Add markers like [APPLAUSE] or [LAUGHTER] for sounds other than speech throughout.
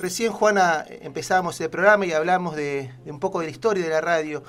Recién, Juana, empezamos el programa y hablamos de, un poco de la historia de la radio.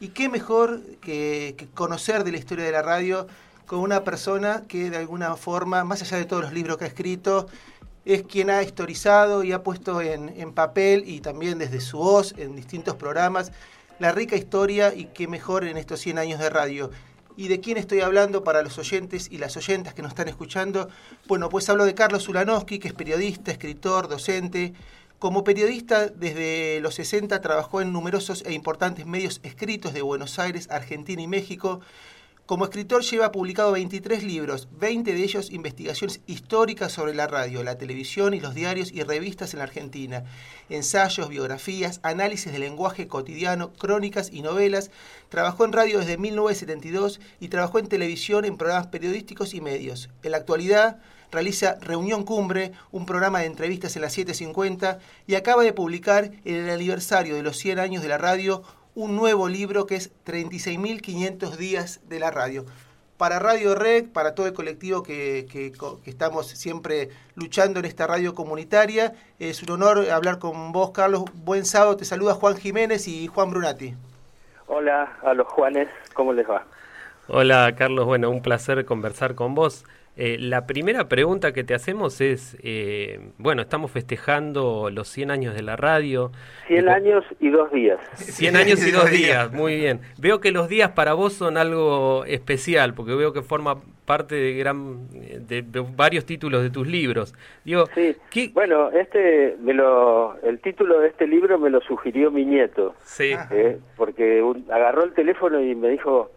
¿Y qué mejor que, conocer de la historia de la radio con una persona que de alguna forma, más allá de todos los libros que ha escrito, es quien ha historizado y ha puesto en, en papel y también desde su voz en distintos programas la rica historia y qué mejor en estos 100 años de radio. ¿Y de quién estoy hablando para los oyentes y las oyentas que nos están escuchando? Bueno, pues hablo de Carlos Ulanowski, que es periodista, escritor, docente. Como periodista, desde los 60 trabajó en numerosos e importantes medios escritos de Buenos Aires, Argentina y México como escritor lleva publicado 23 libros, 20 de ellos investigaciones históricas sobre la radio, la televisión y los diarios y revistas en la Argentina, ensayos, biografías, análisis del lenguaje cotidiano, crónicas y novelas. Trabajó en radio desde 1972 y trabajó en televisión en programas periodísticos y medios. En la actualidad realiza Reunión Cumbre, un programa de entrevistas en la 750 y acaba de publicar en el aniversario de los 100 años de la radio un nuevo libro que es 36.500 días de la radio. Para Radio Rec, para todo el colectivo que, que, estamos siempre luchando en esta radio comunitaria, es un honor hablar con vos, Carlos. Buen sábado, te saluda Juan Jiménez y Juan Brunati. Hola a los Juanes, ¿cómo les va? Hola, Carlos. Bueno, un placer conversar con vos. Eh, la primera pregunta que te hacemos es, eh, bueno, estamos festejando los 100 años de la radio. 100 años y dos días. 100 años y dos días, muy bien. Veo que los días para vos son algo especial, porque veo que forma parte de, gran, de, varios títulos de tus libros. Digo, sí, bueno, este, me lo, el título de este libro me lo sugirió mi nieto. Sí. Eh, porque agarró el teléfono y me dijo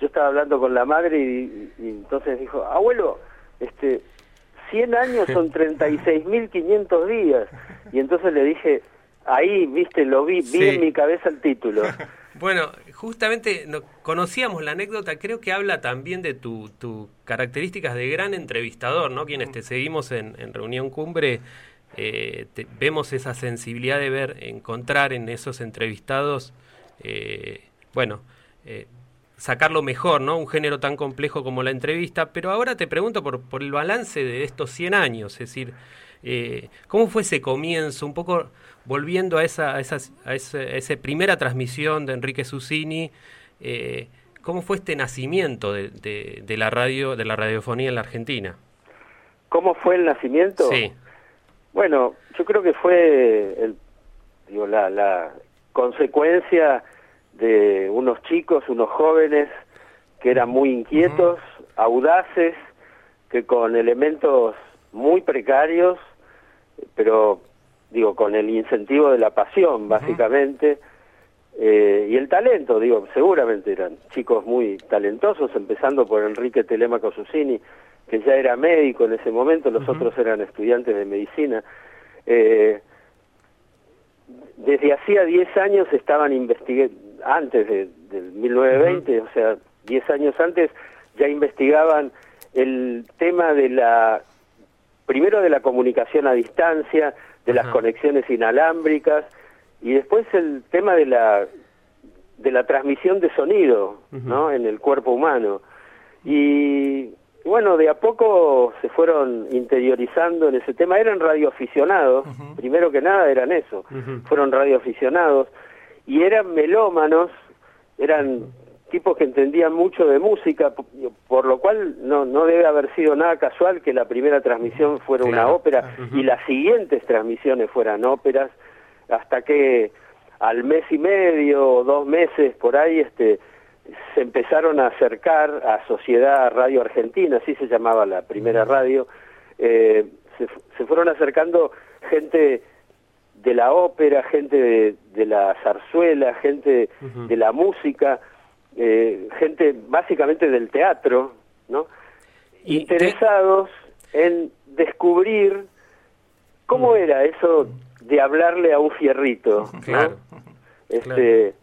yo estaba hablando con la madre y, entonces dijo, abuelo, este, 100 años son [LAUGHS] 36.500 días. Y entonces le dije, ahí, viste, lo vi, vi en mi cabeza el título. [LAUGHS] Bueno, justamente no, conocíamos la anécdota, creo que habla también de tus tu características de gran entrevistador, ¿no? Quienes te seguimos en, Reunión Cumbre, eh, vemos esa sensibilidad de ver, encontrar en esos entrevistados, eh, bueno, eh, sacarlo mejor, ¿no? Un género tan complejo como la entrevista. Pero ahora te pregunto por, por el balance de estos 100 años, es decir, eh, ¿cómo fue ese comienzo? Un poco volviendo a esa, a esa, primera transmisión de Enrique Susini, eh, ¿cómo fue este nacimiento de, de, la radio, de la radiofonía en la Argentina? ¿Cómo fue el nacimiento? Sí. Bueno, yo creo que fue el, digo, la, la consecuencia de unos chicos, unos jóvenes que eran muy inquietos, audaces, que con elementos muy precarios, pero digo, con el incentivo de la pasión, básicamente, eh, y el talento, digo, seguramente eran chicos muy talentosos, empezando por Enrique Telemaco Susini, que ya era médico en ese momento, los otros eran estudiantes de medicina. Eh, desde hacía 10 años estaban investigando, antes de, del 1920, o sea, 10 años antes, ya investigaban el tema de la, primero de la comunicación a distancia, de las conexiones inalámbricas, y después el tema de la, de la transmisión de sonido, ¿no? En el cuerpo humano. Y bueno, de a poco se fueron interiorizando en ese tema. Eran radioaficionados, primero que nada eran eso, fueron radioaficionados y eran melómanos, eran tipos que entendían mucho de música, por lo cual no, no debe haber sido nada casual que la primera transmisión fuera una ópera y las siguientes transmisiones fueran óperas, hasta que al mes y medio o dos meses por ahí este se empezaron a acercar a Sociedad Radio Argentina, así se llamaba la primera radio, eh, se, se fueron acercando gente de la ópera, gente de, la zarzuela, gente de la música, eh, gente básicamente del teatro, ¿no? Interesados en descubrir cómo era eso de hablarle a un fierrito, ¿no? Este,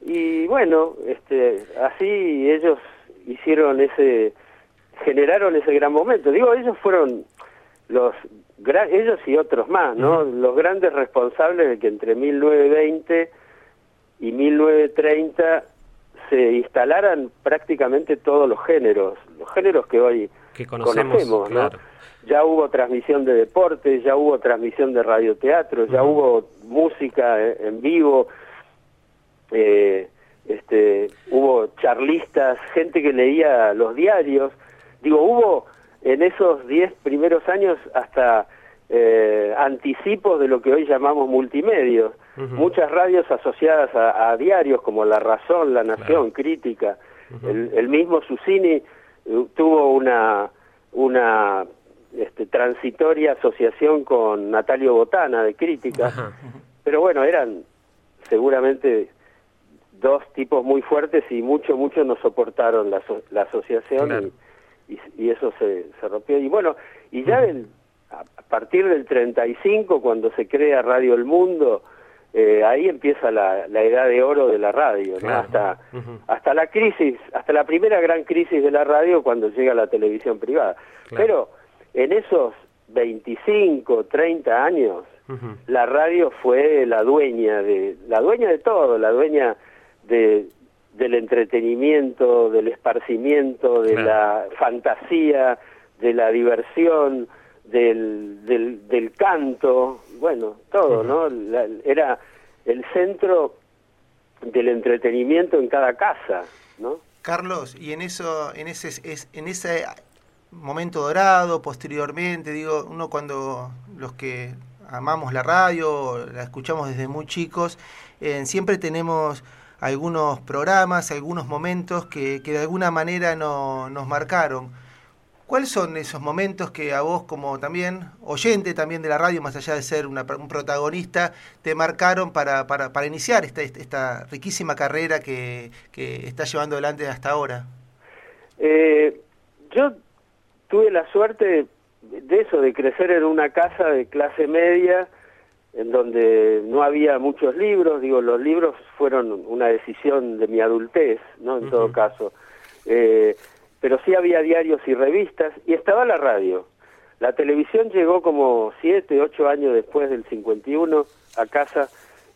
y bueno, este, así ellos hicieron ese, generaron ese gran momento. Digo, ellos fueron los ellos y otros más, ¿no? Los grandes responsables de que entre 1920 y 1930 se instalaran prácticamente todos los géneros, los géneros que hoy conocemos, ¿no? ya hubo transmisión de deportes, ya hubo transmisión de radioteatro, ya hubo música en vivo, eh, este, hubo charlistas, gente que leía los diarios. Digo, hubo en esos diez primeros años hasta eh, anticipos de lo que hoy llamamos multimedios. Muchas radios asociadas a, diarios como La Razón, La Nación, Crítica. el, mismo Susini eh, tuvo una, una este, transitoria asociación con Natalio Botana de Crítica. Pero bueno, eran seguramente dos tipos muy fuertes y mucho, mucho nos soportaron la, la asociación y, y, eso se, se rompió. Y bueno, y ya a partir del 35, cuando se crea Radio El Mundo, eh, ahí empieza la, la, edad de oro de la radio, hasta, hasta la crisis, hasta la primera gran crisis de la radio cuando llega la televisión privada. Pero en esos 25, 30 años, la radio fue la dueña de, la dueña de todo, la dueña de, del entretenimiento, del esparcimiento, de la fantasía, de la diversión, del, del, del canto, bueno, todo, ¿no? era el centro del entretenimiento en cada casa, ¿no? Carlos, y en eso, en ese, es, en ese momento dorado, posteriormente, digo, uno cuando los que amamos la radio, la escuchamos desde muy chicos, eh, siempre tenemos algunos programas, algunos momentos que, que de alguna manera no, nos marcaron. ¿Cuáles son esos momentos que a vos como también oyente también de la radio, más allá de ser un protagonista, te marcaron para, para, para iniciar esta, esta riquísima carrera que, que estás llevando adelante hasta ahora? Eh, yo tuve la suerte de eso, de crecer en una casa de clase media, en donde no había muchos libros, digo, los libros fueron una decisión de mi adultez, ¿no? En todo caso. Eh, pero sí había diarios y revistas y estaba la radio. La televisión llegó como siete, ocho años después del 51 a casa.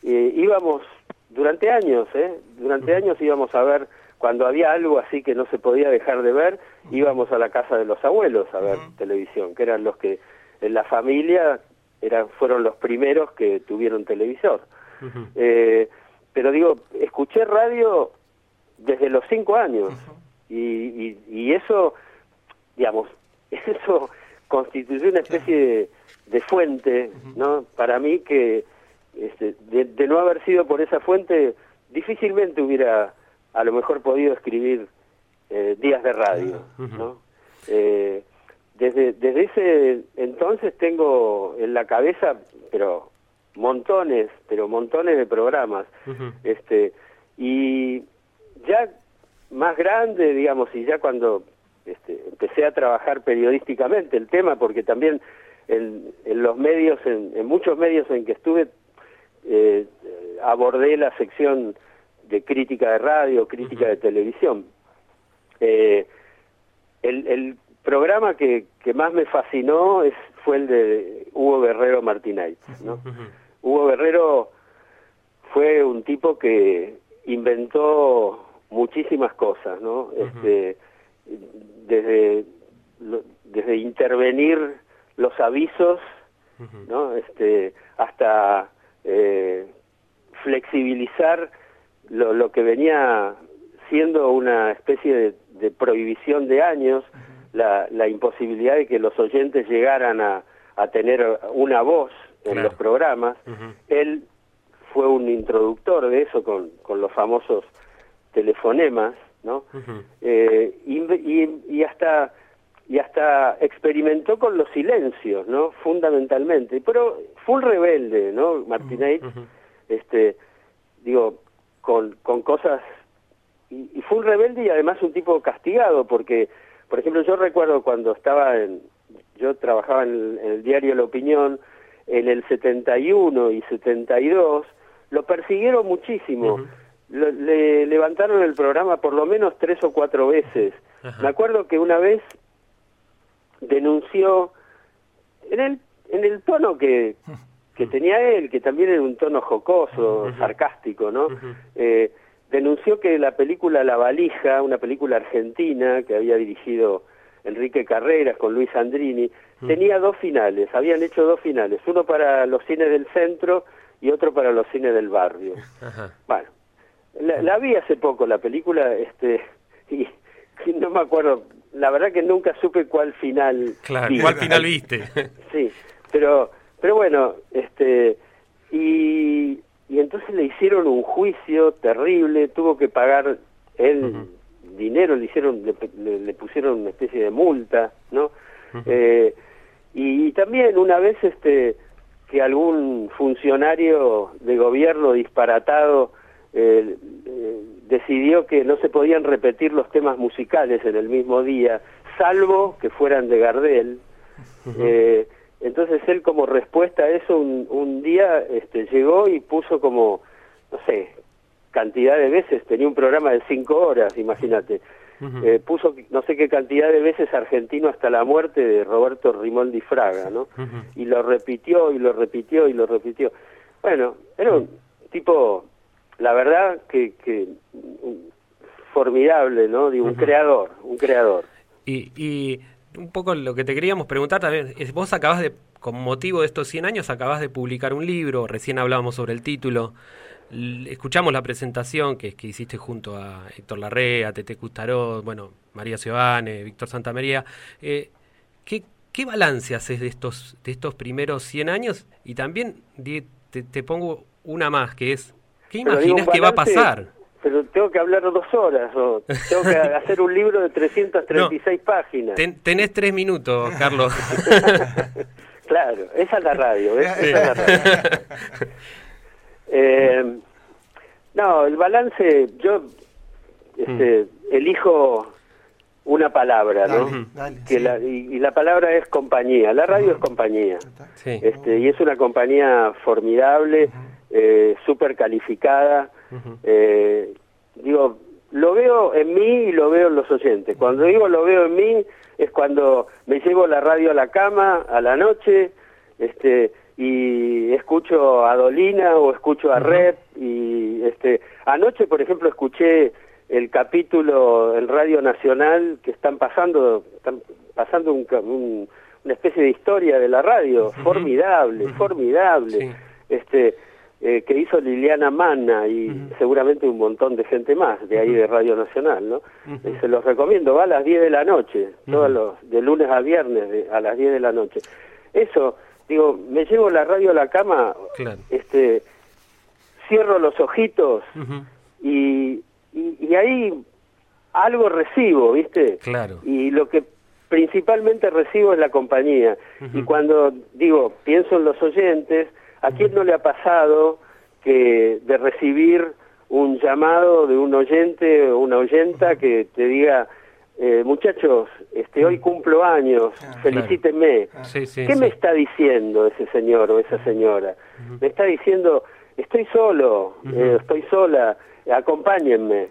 Eh, íbamos durante años, ¿eh? Durante años íbamos a ver, cuando había algo así que no se podía dejar de ver, íbamos a la casa de los abuelos a ver televisión, que eran los que en la familia eran, fueron los primeros que tuvieron televisor. eh, pero digo, escuché radio desde los cinco años y, y, eso, digamos, [LAUGHS] eso constituyó una especie de, fuente, ¿no? Para mí que este, de, no haber sido por esa fuente, difícilmente hubiera a lo mejor podido escribir eh, días de radio, ¿no? Eh, desde, desde ese entonces tengo en la cabeza, pero montones, pero montones de programas, este, y ya más grande, digamos, y ya cuando este, empecé a trabajar periodísticamente el tema, porque también en, los medios, en, muchos medios en que estuve, eh, abordé la sección de crítica de radio, crítica de televisión. Eh, el, programa que, que, más me fascinó es, fue el de Hugo Guerrero Martínez, ¿no? Hugo Guerrero fue un tipo que inventó muchísimas cosas, ¿no? Este, desde desde intervenir los avisos, ¿no? Este, hasta eh, flexibilizar lo, lo, que venía siendo una especie de, prohibición de años, la, la, imposibilidad de que los oyentes llegaran a, a tener una voz en los programas. Él fue un introductor de eso con, con los famosos telefonemas, ¿no? Eh, y, hasta y hasta experimentó con los silencios, ¿no? Fundamentalmente, pero fue un rebelde, ¿no? Martínez, este, digo, con, con cosas y, fue un rebelde y además un tipo castigado porque, por ejemplo, yo recuerdo cuando estaba en, yo trabajaba en el, diario La Opinión en el 71 y 72, lo persiguieron muchísimo. Le levantaron el programa por lo menos tres o cuatro veces. Me acuerdo que una vez denunció en el en el tono que, que tenía él, que también era un tono jocoso, sarcástico, ¿no? eh, denunció que la película La Valija, una película argentina que había dirigido Enrique Carreras, con Luis Andrini, tenía dos finales, habían hecho dos finales, uno para los cines del centro y otro para los cines del barrio. Bueno, la, vi hace poco la película, este, y, no me acuerdo, la verdad que nunca supe cuál final. Claro, cuál final viste. sí, pero, pero bueno, este, y, y entonces le hicieron un juicio terrible, tuvo que pagar él dinero, le hicieron, le, pusieron una especie de multa, ¿no? eh, y, también una vez este que algún funcionario de gobierno disparatado eh, eh, decidió que no se podían repetir los temas musicales en el mismo día, salvo que fueran de Gardel. eh, entonces él como respuesta a eso un, un día este, llegó y puso como, no sé, cantidad de veces, tenía un programa de cinco horas, imagínate, eh, puso no sé qué cantidad de veces argentino hasta la muerte de Roberto Rimoldi Fraga, ¿no? Y lo repitió y lo repitió y lo repitió. Bueno, era un tipo, la verdad que, que formidable, ¿no? Digo, un creador, un creador. Y, y un poco lo que te queríamos preguntar también es, vos acabas de, con motivo de estos 100 años, acabas de publicar un libro, recién hablábamos sobre el título, escuchamos la presentación que, que hiciste junto a Héctor Larrea, Tete Custaró, bueno, María Ciobane, Víctor Santamaría. Eh, ¿qué, ¿Qué balance haces de estos, de estos primeros 100 años? Y también te, pongo una más, que es, ¿qué imaginas que va a pasar? Pero tengo que hablar dos horas, o tengo que [LAUGHS] hacer un libro de 336 páginas. tenés tres minutos, [LAUGHS] Carlos. [LAUGHS] claro, esa es la radio, Esa es la radio. Eh, no, el balance, yo este, mm. elijo una palabra, ¿no? que la, y, la palabra es compañía. La radio es compañía. Este, y es una compañía formidable, eh, súper calificada. Eh, digo, lo veo en mí y lo veo en los oyentes. Cuando digo lo veo en mí es cuando me llevo la radio a la cama a la noche, este, y escucho a Dolina o escucho a Red y este anoche por ejemplo escuché el capítulo en Radio Nacional que están pasando están pasando un, una especie de historia de la radio. Formidable formidable. Este eh, que hizo Liliana Manna y seguramente un montón de gente más de ahí de Radio Nacional, ¿no? se los recomiendo, va a las 10 de la noche, todos los, de lunes a viernes a las 10 de la noche. Eso, digo, me llevo la radio a la cama, este, cierro los ojitos y, y, ahí algo recibo, ¿viste? Claro. Y lo que principalmente recibo es la compañía. Y cuando digo, pienso en los oyentes, ¿a quién no le ha pasado que de recibir un llamado de un oyente o una oyenta que te diga, eh, muchachos, este, hoy cumplo años, ah, felicítenme. Ah. ¿Qué me está diciendo ese señor o esa señora? Me está diciendo, estoy solo, eh, estoy sola, acompáñenme.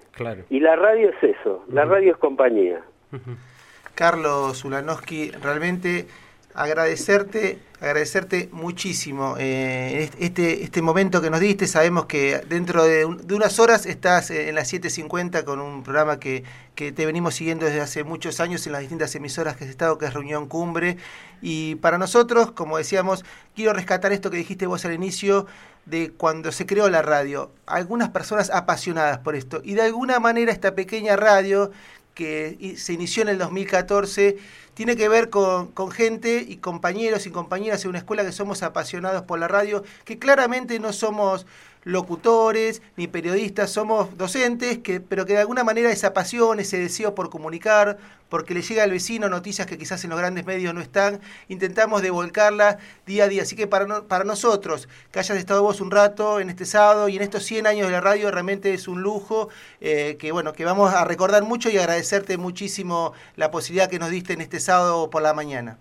Y la radio es eso, la radio es compañía. Carlos Ulanowski, realmente agradecerte, agradecerte muchísimo eh, este, este momento que nos diste. Sabemos que dentro de, unas horas estás en las 7.50 con un programa que, que, te venimos siguiendo desde hace muchos años en las distintas emisoras que has estado, que es Reunión Cumbre. Y para nosotros, como decíamos, quiero rescatar esto que dijiste vos al inicio de cuando se creó la radio. Algunas personas apasionadas por esto. Y de alguna manera esta pequeña radio que se inició en el 2014 tiene que ver con, con, gente y compañeros y compañeras en una escuela que somos apasionados por la radio, que claramente no somos locutores ni periodistas, somos docentes, que, pero que de alguna manera esa pasión, ese deseo por comunicar, porque le llega al vecino noticias que quizás en los grandes medios no están, intentamos devolcarla día a día. Así que para, para nosotros, que hayas estado vos un rato en este sábado y en estos 100 años de la radio, realmente es un lujo eh, que, bueno, que vamos a recordar mucho y agradecerte muchísimo la posibilidad que nos diste en este sábado por la mañana.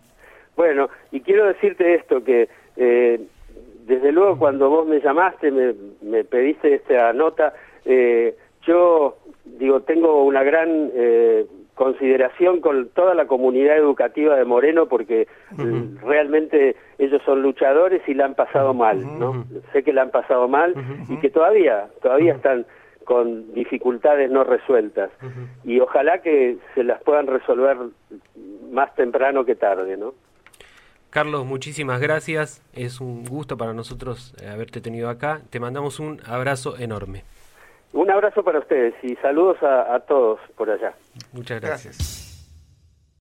Bueno, y quiero decirte esto, que... Eh, desde luego cuando vos me llamaste, me, me pediste esta nota, eh, yo digo, tengo una gran eh, consideración con toda la comunidad educativa de Moreno porque realmente ellos son luchadores y la han pasado mal, ¿no? Sé que la han pasado mal y que todavía, todavía están con dificultades no resueltas y ojalá que se las puedan resolver más temprano que tarde, ¿no? Carlos, muchísimas gracias. Es un gusto para nosotros eh, haberte tenido acá. Te mandamos un abrazo enorme. Un abrazo para ustedes y saludos a, a todos por allá. Muchas gracias.